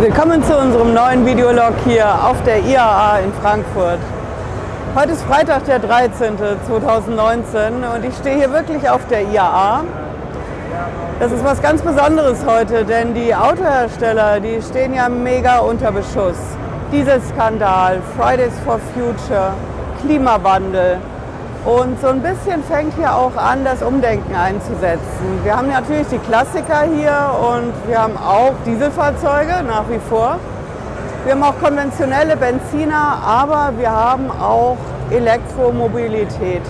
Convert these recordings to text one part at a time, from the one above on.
Willkommen zu unserem neuen Videolog hier auf der IAA in Frankfurt. Heute ist Freitag, der 13. 2019 und ich stehe hier wirklich auf der IAA. Das ist was ganz Besonderes heute, denn die Autohersteller, die stehen ja mega unter Beschuss. Dieselskandal, Fridays for Future, Klimawandel. Und so ein bisschen fängt hier auch an, das Umdenken einzusetzen. Wir haben natürlich die Klassiker hier und wir haben auch Dieselfahrzeuge nach wie vor. Wir haben auch konventionelle Benziner, aber wir haben auch Elektromobilität.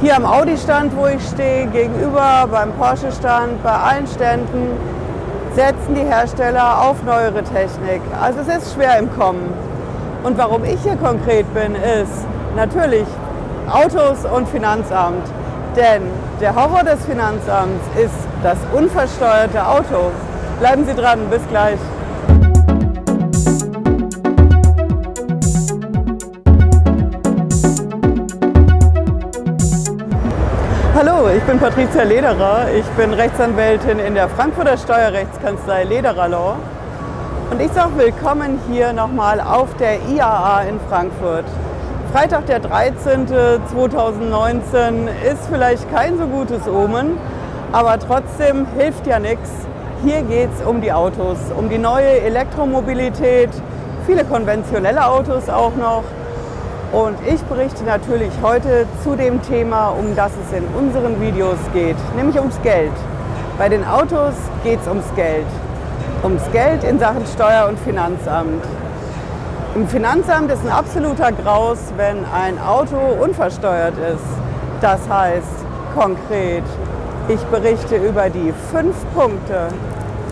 Hier am Audi-Stand, wo ich stehe, gegenüber beim Porsche-Stand, bei allen Ständen setzen die Hersteller auf neuere Technik. Also es ist schwer im Kommen. Und warum ich hier konkret bin, ist natürlich Autos und Finanzamt. Denn der Horror des Finanzamts ist das unversteuerte Auto. Bleiben Sie dran, bis gleich. Hallo, ich bin Patricia Lederer. Ich bin Rechtsanwältin in der Frankfurter Steuerrechtskanzlei Lederer Law. Und ich sage willkommen hier nochmal auf der IAA in Frankfurt. Freitag, der 13. 2019 ist vielleicht kein so gutes Omen, aber trotzdem hilft ja nichts. Hier geht es um die Autos, um die neue Elektromobilität, viele konventionelle Autos auch noch. Und ich berichte natürlich heute zu dem Thema, um das es in unseren Videos geht, nämlich ums Geld. Bei den Autos geht es ums Geld. Ums Geld in Sachen Steuer- und Finanzamt. Im Finanzamt ist ein absoluter Graus, wenn ein Auto unversteuert ist. Das heißt konkret, ich berichte über die fünf Punkte,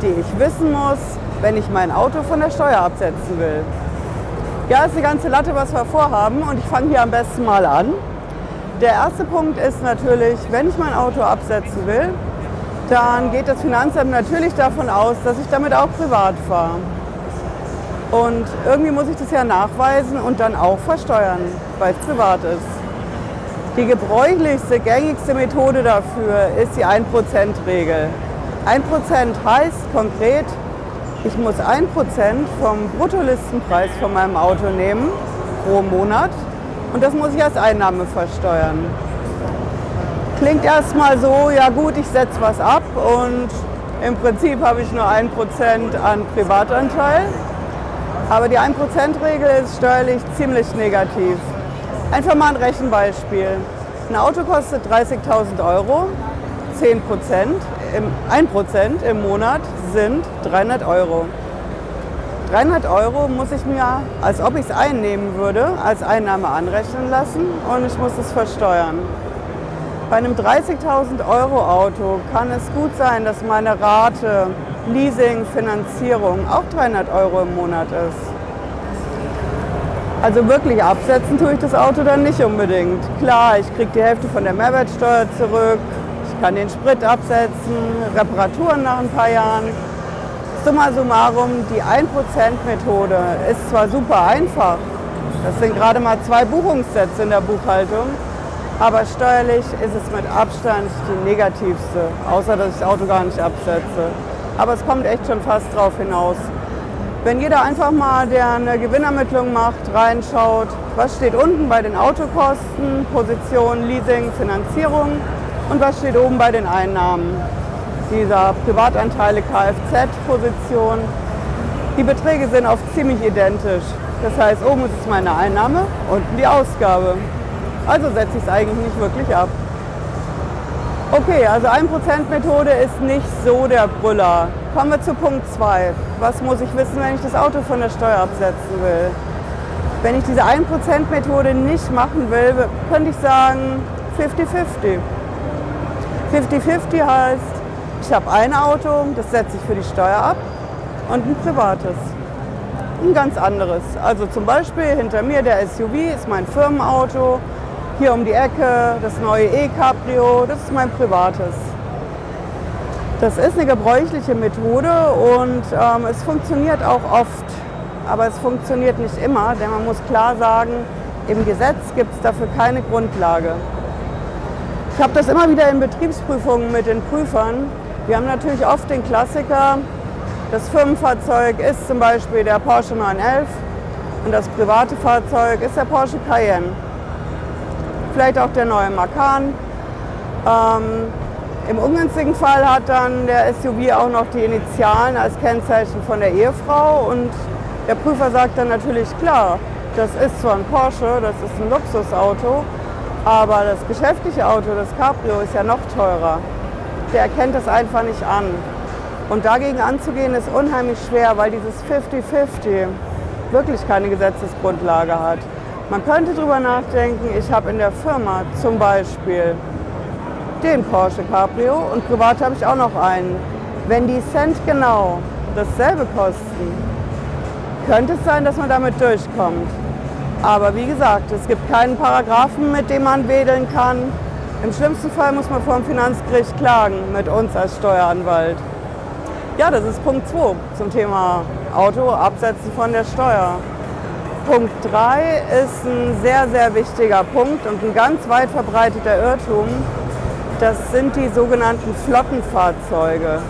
die ich wissen muss, wenn ich mein Auto von der Steuer absetzen will. Ja, ist eine ganze Latte, was wir vorhaben und ich fange hier am besten mal an. Der erste Punkt ist natürlich, wenn ich mein Auto absetzen will, dann geht das Finanzamt natürlich davon aus, dass ich damit auch privat fahre. Und irgendwie muss ich das ja nachweisen und dann auch versteuern, weil es privat ist. Die gebräuchlichste, gängigste Methode dafür ist die 1%-Regel. 1% heißt konkret, ich muss 1% vom Bruttolistenpreis von meinem Auto nehmen pro Monat und das muss ich als Einnahme versteuern. Klingt erstmal so, ja gut, ich setze was ab und im Prinzip habe ich nur 1% an Privatanteil. Aber die 1%-Regel ist steuerlich ziemlich negativ. Einfach mal ein Rechenbeispiel. Ein Auto kostet 30.000 Euro, 10 im, 1% im Monat sind 300 Euro. 300 Euro muss ich mir, als ob ich es einnehmen würde, als Einnahme anrechnen lassen und ich muss es versteuern. Bei einem 30.000 Euro Auto kann es gut sein, dass meine Rate Leasing, Finanzierung auch 300 Euro im Monat ist. Also wirklich absetzen tue ich das Auto dann nicht unbedingt. Klar, ich kriege die Hälfte von der Mehrwertsteuer zurück, ich kann den Sprit absetzen, Reparaturen nach ein paar Jahren. Summa summarum, die 1%-Methode ist zwar super einfach, das sind gerade mal zwei Buchungssätze in der Buchhaltung, aber steuerlich ist es mit Abstand die negativste, außer dass ich das Auto gar nicht absetze. Aber es kommt echt schon fast drauf hinaus. Wenn jeder einfach mal, der eine Gewinnermittlung macht, reinschaut, was steht unten bei den Autokosten, Position, Leasing, Finanzierung und was steht oben bei den Einnahmen. Dieser Privatanteile Kfz-Position. Die Beträge sind oft ziemlich identisch. Das heißt, oben ist es meine Einnahme, unten die Ausgabe. Also setze ich es eigentlich nicht wirklich ab. Okay, also 1%-Methode ist nicht so der Brüller. Kommen wir zu Punkt 2. Was muss ich wissen, wenn ich das Auto von der Steuer absetzen will? Wenn ich diese 1%-Methode nicht machen will, könnte ich sagen 50-50. 50-50 heißt, ich habe ein Auto, das setze ich für die Steuer ab und ein privates. Ein ganz anderes. Also zum Beispiel hinter mir der SUV ist mein Firmenauto, hier um die Ecke das neue E-Cabrio, das ist mein privates. Das ist eine gebräuchliche Methode und ähm, es funktioniert auch oft, aber es funktioniert nicht immer, denn man muss klar sagen, im Gesetz gibt es dafür keine Grundlage. Ich habe das immer wieder in Betriebsprüfungen mit den Prüfern. Wir haben natürlich oft den Klassiker, Das Firmenfahrzeug ist zum Beispiel der Porsche 911 und das private Fahrzeug ist der Porsche Cayenne. Vielleicht auch der neue Macan. Ähm, Im ungünstigen Fall hat dann der SUV auch noch die Initialen als Kennzeichen von der Ehefrau und der Prüfer sagt dann natürlich klar, das ist zwar ein Porsche, das ist ein Luxusauto, aber das geschäftliche Auto, das Cabrio, ist ja noch teurer. Der erkennt das einfach nicht an. Und dagegen anzugehen ist unheimlich schwer, weil dieses 50-50 wirklich keine Gesetzesgrundlage hat. Man könnte darüber nachdenken, ich habe in der Firma zum Beispiel den Porsche Cabrio und privat habe ich auch noch einen. Wenn die Cent genau dasselbe kosten, könnte es sein, dass man damit durchkommt. Aber wie gesagt, es gibt keinen Paragraphen, mit dem man wedeln kann. Im schlimmsten Fall muss man vor dem Finanzgericht klagen mit uns als Steueranwalt. Ja, das ist Punkt 2 zum Thema Auto absetzen von der Steuer. Punkt 3 ist ein sehr, sehr wichtiger Punkt und ein ganz weit verbreiteter Irrtum. Das sind die sogenannten Flottenfahrzeuge.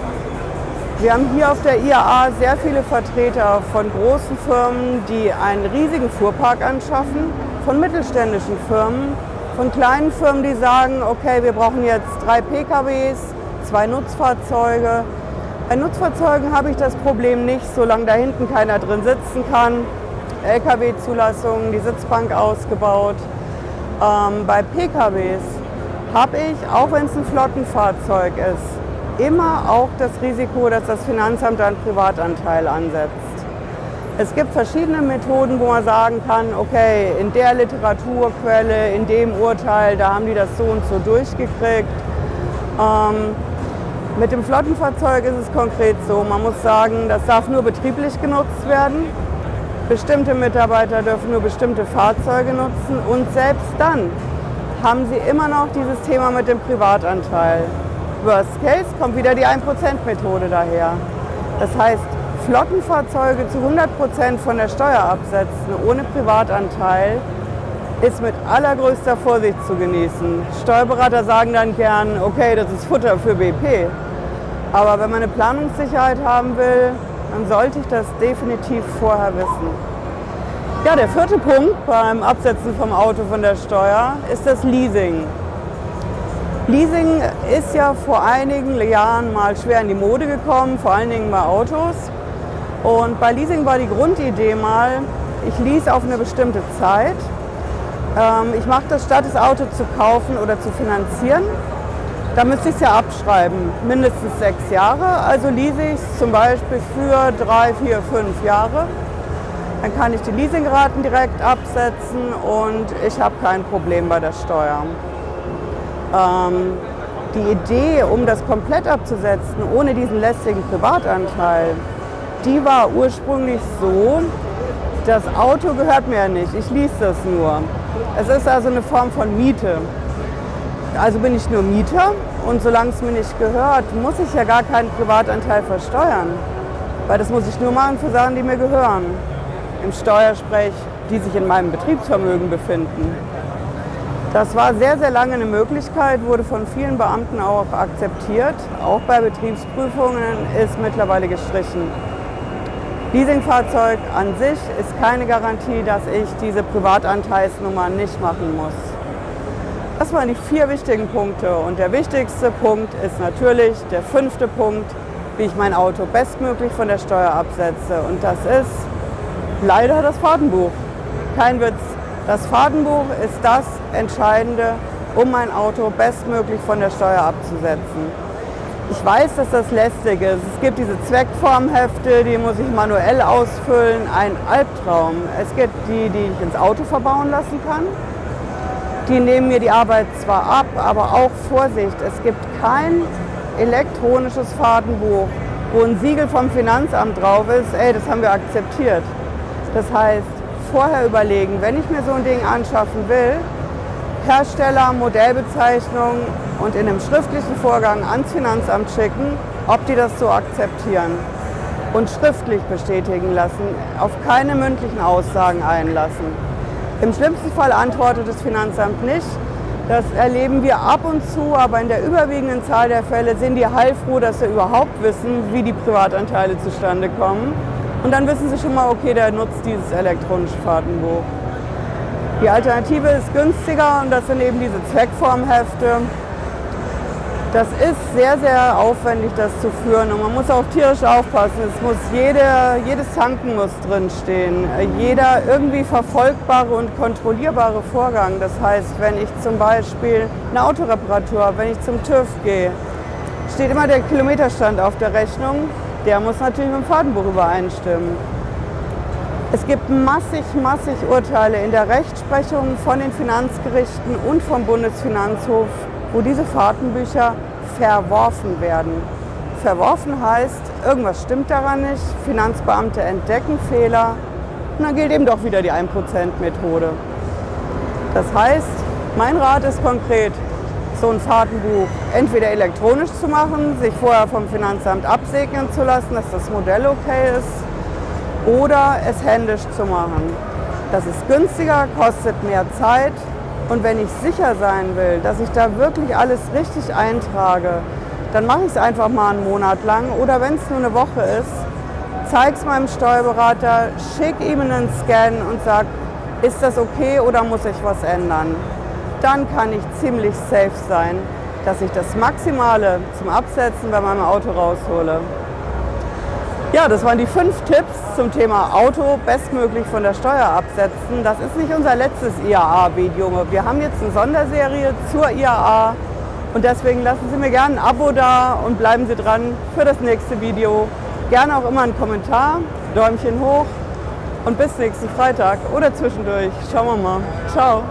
Wir haben hier auf der IAA sehr viele Vertreter von großen Firmen, die einen riesigen Fuhrpark anschaffen, von mittelständischen Firmen, von kleinen Firmen, die sagen, okay, wir brauchen jetzt drei PKWs, zwei Nutzfahrzeuge. Bei Nutzfahrzeugen habe ich das Problem nicht, solange da hinten keiner drin sitzen kann. Lkw-Zulassung, die Sitzbank ausgebaut. Ähm, bei PKWs habe ich, auch wenn es ein Flottenfahrzeug ist, immer auch das Risiko, dass das Finanzamt einen Privatanteil ansetzt. Es gibt verschiedene Methoden, wo man sagen kann, okay, in der Literaturquelle, in dem Urteil, da haben die das so und so durchgekriegt. Ähm, mit dem Flottenfahrzeug ist es konkret so, man muss sagen, das darf nur betrieblich genutzt werden. Bestimmte Mitarbeiter dürfen nur bestimmte Fahrzeuge nutzen und selbst dann haben sie immer noch dieses Thema mit dem Privatanteil. Worst Case kommt wieder die 1%-Methode daher. Das heißt, Flottenfahrzeuge zu 100% von der Steuer absetzen, ohne Privatanteil, ist mit allergrößter Vorsicht zu genießen. Steuerberater sagen dann gern, okay, das ist Futter für BP. Aber wenn man eine Planungssicherheit haben will, dann sollte ich das definitiv vorher wissen. Ja, der vierte Punkt beim Absetzen vom Auto von der Steuer ist das Leasing. Leasing ist ja vor einigen Jahren mal schwer in die Mode gekommen, vor allen Dingen bei Autos. Und bei Leasing war die Grundidee mal, ich lease auf eine bestimmte Zeit. Ähm, ich mache das statt das Auto zu kaufen oder zu finanzieren. Da müsste ich es ja abschreiben, mindestens sechs Jahre. Also lease ich es zum Beispiel für drei, vier, fünf Jahre. Dann kann ich die Leasingraten direkt absetzen und ich habe kein Problem bei der Steuer. Ähm, die Idee, um das komplett abzusetzen, ohne diesen lästigen Privatanteil, die war ursprünglich so, das Auto gehört mir ja nicht, ich lease das nur. Es ist also eine Form von Miete. Also bin ich nur Mieter und solange es mir nicht gehört, muss ich ja gar keinen Privatanteil versteuern. Weil das muss ich nur machen für Sachen, die mir gehören. Im Steuersprech, die sich in meinem Betriebsvermögen befinden. Das war sehr, sehr lange eine Möglichkeit, wurde von vielen Beamten auch akzeptiert. Auch bei Betriebsprüfungen ist mittlerweile gestrichen. Leasingfahrzeug an sich ist keine Garantie, dass ich diese Privatanteilsnummer nicht machen muss. Das waren die vier wichtigen Punkte und der wichtigste Punkt ist natürlich der fünfte Punkt, wie ich mein Auto bestmöglich von der Steuer absetze. Und das ist leider das Fahrtenbuch. Kein Witz. Das Fahrtenbuch ist das Entscheidende, um mein Auto bestmöglich von der Steuer abzusetzen. Ich weiß, dass das lästig ist. Es gibt diese Zweckformhefte, die muss ich manuell ausfüllen. Ein Albtraum. Es gibt die, die ich ins Auto verbauen lassen kann. Die nehmen mir die Arbeit zwar ab, aber auch Vorsicht. Es gibt kein elektronisches Fahrtenbuch, wo ein Siegel vom Finanzamt drauf ist, ey, das haben wir akzeptiert. Das heißt, vorher überlegen, wenn ich mir so ein Ding anschaffen will, Hersteller, Modellbezeichnung und in einem schriftlichen Vorgang ans Finanzamt schicken, ob die das so akzeptieren und schriftlich bestätigen lassen, auf keine mündlichen Aussagen einlassen. Im schlimmsten Fall antwortet das Finanzamt nicht. Das erleben wir ab und zu, aber in der überwiegenden Zahl der Fälle sind die heilfroh, dass sie überhaupt wissen, wie die Privatanteile zustande kommen. Und dann wissen sie schon mal, okay, der nutzt dieses elektronische Fahrtenbuch. Die Alternative ist günstiger und das sind eben diese Zweckformhefte. Das ist sehr, sehr aufwendig, das zu führen und man muss auch tierisch aufpassen. Es muss jede, jedes Tanken muss drinstehen, jeder irgendwie verfolgbare und kontrollierbare Vorgang. Das heißt, wenn ich zum Beispiel eine Autoreparatur, wenn ich zum TÜV gehe, steht immer der Kilometerstand auf der Rechnung. Der muss natürlich mit dem Fahrtenbuch übereinstimmen. Es gibt massig, massig Urteile in der Rechtsprechung von den Finanzgerichten und vom Bundesfinanzhof wo diese Fahrtenbücher verworfen werden. Verworfen heißt, irgendwas stimmt daran nicht, Finanzbeamte entdecken Fehler und dann gilt eben doch wieder die 1%-Methode. Das heißt, mein Rat ist konkret, so ein Fahrtenbuch entweder elektronisch zu machen, sich vorher vom Finanzamt absegnen zu lassen, dass das Modell okay ist, oder es händisch zu machen. Das ist günstiger, kostet mehr Zeit und wenn ich sicher sein will, dass ich da wirklich alles richtig eintrage, dann mache ich es einfach mal einen Monat lang oder wenn es nur eine Woche ist, zeige es meinem Steuerberater, schicke ihm einen Scan und sage, ist das okay oder muss ich was ändern? Dann kann ich ziemlich safe sein, dass ich das Maximale zum Absetzen bei meinem Auto raushole. Ja, das waren die fünf Tipps zum Thema Auto bestmöglich von der Steuer absetzen. Das ist nicht unser letztes IAA-Video. Wir haben jetzt eine Sonderserie zur IAA und deswegen lassen Sie mir gerne ein Abo da und bleiben Sie dran für das nächste Video. Gerne auch immer einen Kommentar, Däumchen hoch und bis nächsten Freitag oder zwischendurch. Schauen wir mal. Ciao.